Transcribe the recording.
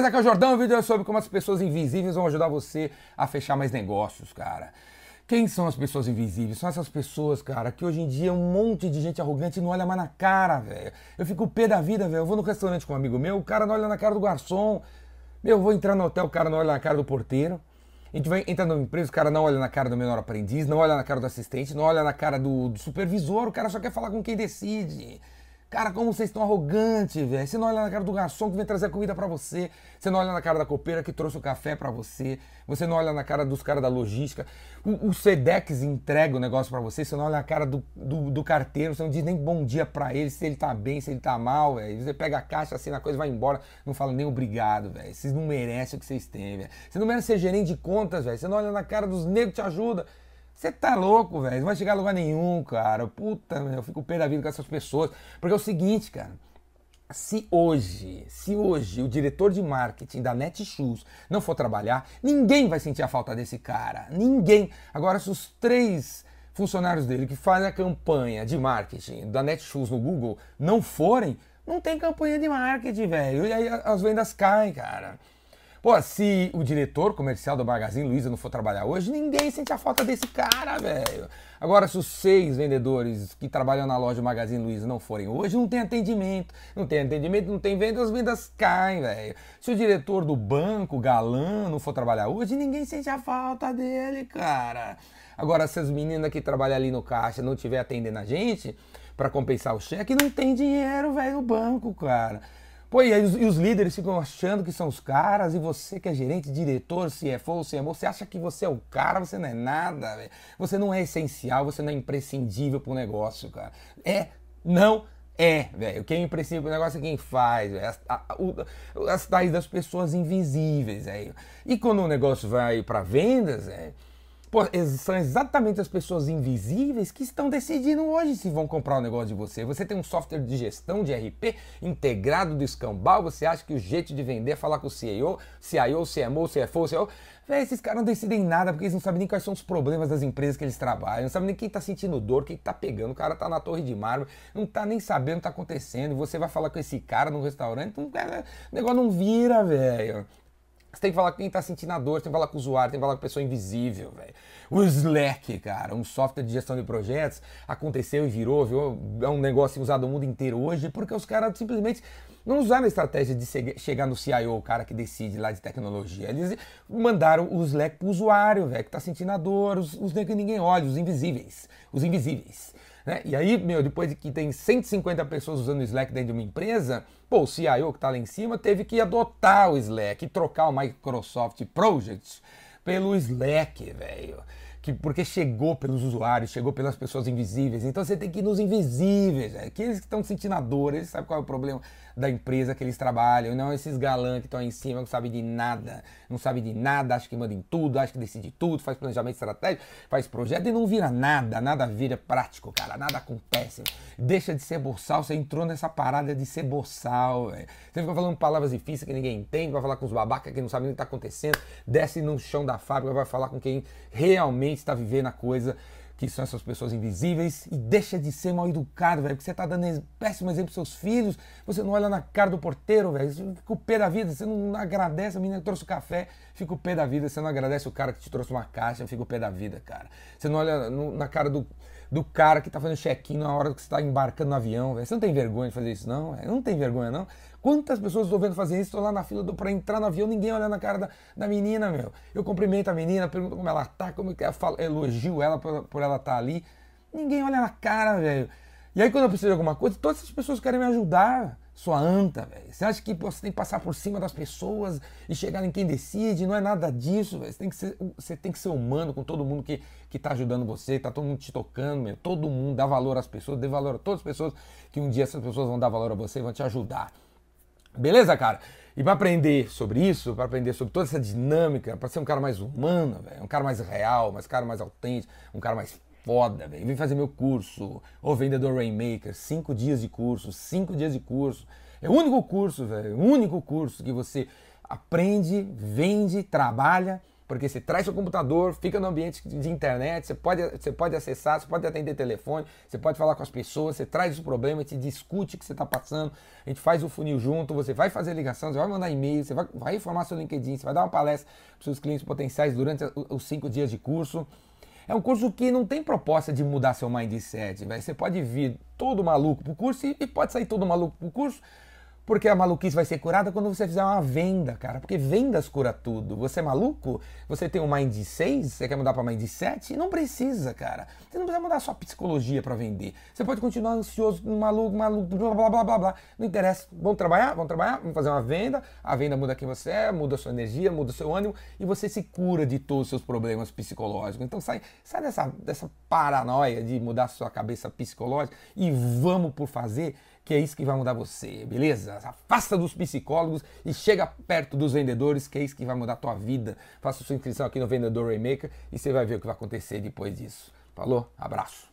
beleza? Aqui é o Jordão, o vídeo é sobre como as pessoas invisíveis vão ajudar você a fechar mais negócios, cara. Quem são as pessoas invisíveis? São essas pessoas, cara, que hoje em dia um monte de gente arrogante não olha mais na cara, velho. Eu fico pé da vida, velho. Eu vou no restaurante com um amigo meu, o cara não olha na cara do garçom. Meu, eu vou entrar no hotel, o cara não olha na cara do porteiro. A gente vai entrar numa empresa, o cara não olha na cara do menor aprendiz, não olha na cara do assistente, não olha na cara do, do supervisor, o cara só quer falar com quem decide. Cara, como vocês estão arrogantes, velho. Você não olha na cara do garçom que vem trazer a comida para você. Você não olha na cara da copeira que trouxe o café para você. Você não olha na cara dos caras da logística. O, o Sedex entrega o negócio para você. Você não olha na cara do, do, do, carteiro. Você não diz nem bom dia para ele, se ele tá bem, se ele tá mal, velho. Você pega a caixa, assim, a coisa vai embora. Não fala nem obrigado, velho. Vocês não merecem o que vocês têm, velho. Você não merece ser gerente de contas, velho. Você não olha na cara dos negros que te ajudam. Você tá louco, velho. Não vai chegar a lugar nenhum, cara. Puta, eu fico pé da vida com essas pessoas. Porque é o seguinte, cara. Se hoje, se hoje o diretor de marketing da Netshoes não for trabalhar, ninguém vai sentir a falta desse cara. Ninguém. Agora, se os três funcionários dele que fazem a campanha de marketing da Netshoes no Google não forem, não tem campanha de marketing, velho. E aí as vendas caem, cara. Pô, se o diretor comercial do Magazine Luiza não for trabalhar hoje, ninguém sente a falta desse cara, velho. Agora, se os seis vendedores que trabalham na loja do Magazine Luiza não forem hoje, não tem atendimento. Não tem atendimento, não tem venda, as vendas caem, velho. Se o diretor do banco, galã, não for trabalhar hoje, ninguém sente a falta dele, cara. Agora, se as meninas que trabalham ali no caixa não estiver atendendo a gente para compensar o cheque, não tem dinheiro, velho, no banco, cara. Pô, e, os, e os líderes ficam achando que são os caras, e você que é gerente, diretor, CFO, CMO, você acha que você é o cara, você não é nada, véio. você não é essencial, você não é imprescindível pro negócio, cara. É, não é, velho. Quem é imprescindível pro negócio é quem faz, velho. As, as tais das pessoas invisíveis, velho. E quando o negócio vai para vendas, velho são exatamente as pessoas invisíveis que estão decidindo hoje se vão comprar o um negócio de você. Você tem um software de gestão de RP integrado do escambau, você acha que o jeito de vender é falar com o CEO, CIO, CMO, CFO, CEO. Véi, esses caras não decidem nada porque eles não sabem nem quais são os problemas das empresas que eles trabalham, não sabem nem quem está sentindo dor, quem está pegando. O cara está na torre de mármore, não está nem sabendo o que está acontecendo. Você vai falar com esse cara no restaurante, não, o negócio não vira, velho. Você tem que falar com quem está sentindo a dor, tem que falar com o usuário, tem que falar com a pessoa invisível, velho. O Slack, cara, um software de gestão de projetos, aconteceu e virou, viu? É um negócio usado no mundo inteiro hoje, porque os caras simplesmente não usaram a estratégia de chegar no CIO, o cara que decide lá de tecnologia. Eles mandaram o Slack pro usuário, velho, que tá sentindo a dor, os, os que ninguém olha, os invisíveis. Os invisíveis. Né? E aí, meu, depois de que tem 150 pessoas usando o Slack dentro de uma empresa, pô, o CIO que está lá em cima teve que adotar o Slack trocar o Microsoft Project pelo Slack, velho que, porque chegou pelos usuários, chegou pelas pessoas invisíveis. Então você tem que ir nos invisíveis, é. aqueles que estão sentindo a dor, eles sabem qual é o problema da empresa que eles trabalham, não esses galãs que estão aí em cima, não sabem de nada, não sabem de nada, acham que manda em tudo, acham que decide tudo, faz planejamento estratégico, faz projeto e não vira nada, nada vira prático, cara, nada acontece. Deixa de ser boçal, você entrou nessa parada de ser boçal, véio. Você fica falando palavras difíceis que ninguém entende, vai falar com os babacas que não sabem o que está acontecendo, desce no chão da fábrica, vai falar com quem realmente está vivendo a coisa, que são essas pessoas invisíveis, e deixa de ser mal educado, velho, porque você está dando péssimo exemplo para seus filhos, você não olha na cara do porteiro, velho, fica o pé da vida, você não agradece a menina que trouxe o café, fica o pé da vida, você não agradece o cara que te trouxe uma caixa, fica o pé da vida, cara. Você não olha na cara do, do cara que está fazendo check-in na hora que você está embarcando no avião, velho. Você não tem vergonha de fazer isso, não? Véio? Não tem vergonha, não? Quantas pessoas estou vendo fazer isso? Estou lá na fila para entrar no avião, ninguém olha na cara da, da menina, meu. Eu cumprimento a menina, pergunto como ela tá, como que ela fala, elogio ela por, por ela estar tá ali. Ninguém olha na cara, velho. E aí quando eu preciso de alguma coisa, todas essas pessoas querem me ajudar. Sua anta, velho. Você acha que você tem que passar por cima das pessoas e chegar em quem decide? Não é nada disso, velho. Você tem que ser, você tem que ser humano com todo mundo que, que tá ajudando você, tá todo mundo te tocando, meu. Todo mundo dá valor às pessoas, dê valor a todas as pessoas que um dia essas pessoas vão dar valor a você e vão te ajudar. Beleza, cara? E para aprender sobre isso, para aprender sobre toda essa dinâmica, para ser um cara mais humano, véio, um cara mais real, um cara mais autêntico, um cara mais foda, velho. Vem fazer meu curso, o Vendedor Rainmaker, cinco dias de curso, cinco dias de curso. É o único curso, velho, o único curso que você aprende, vende, trabalha porque você traz seu computador, fica no ambiente de internet, você pode, você pode acessar, você pode atender telefone, você pode falar com as pessoas, você traz o problema, te discute o que você está passando, a gente faz o funil junto, você vai fazer ligação, você vai mandar e-mail, você vai, vai informar seu LinkedIn, você vai dar uma palestra para seus clientes potenciais durante os cinco dias de curso. É um curso que não tem proposta de mudar seu mindset, véio. Você pode vir todo maluco pro curso e pode sair todo maluco pro curso porque a maluquice vai ser curada quando você fizer uma venda, cara. Porque vendas cura tudo. Você é maluco? Você tem um mind 6, você quer mudar para mind 7? Não precisa, cara. Você não precisa mudar sua psicologia para vender. Você pode continuar ansioso, maluco, maluco, blá blá blá blá blá. Não interessa. Vamos trabalhar? Vamos trabalhar? Vamos fazer uma venda. A venda muda quem você é, muda a sua energia, muda o seu ânimo e você se cura de todos os seus problemas psicológicos. Então sai, sai dessa, dessa paranoia de mudar sua cabeça psicológica e vamos por fazer que é isso que vai mudar você, beleza? Afasta dos psicólogos e chega perto dos vendedores, que é isso que vai mudar a tua vida. Faça sua inscrição aqui no Vendedor Remaker e você vai ver o que vai acontecer depois disso. Falou? Abraço.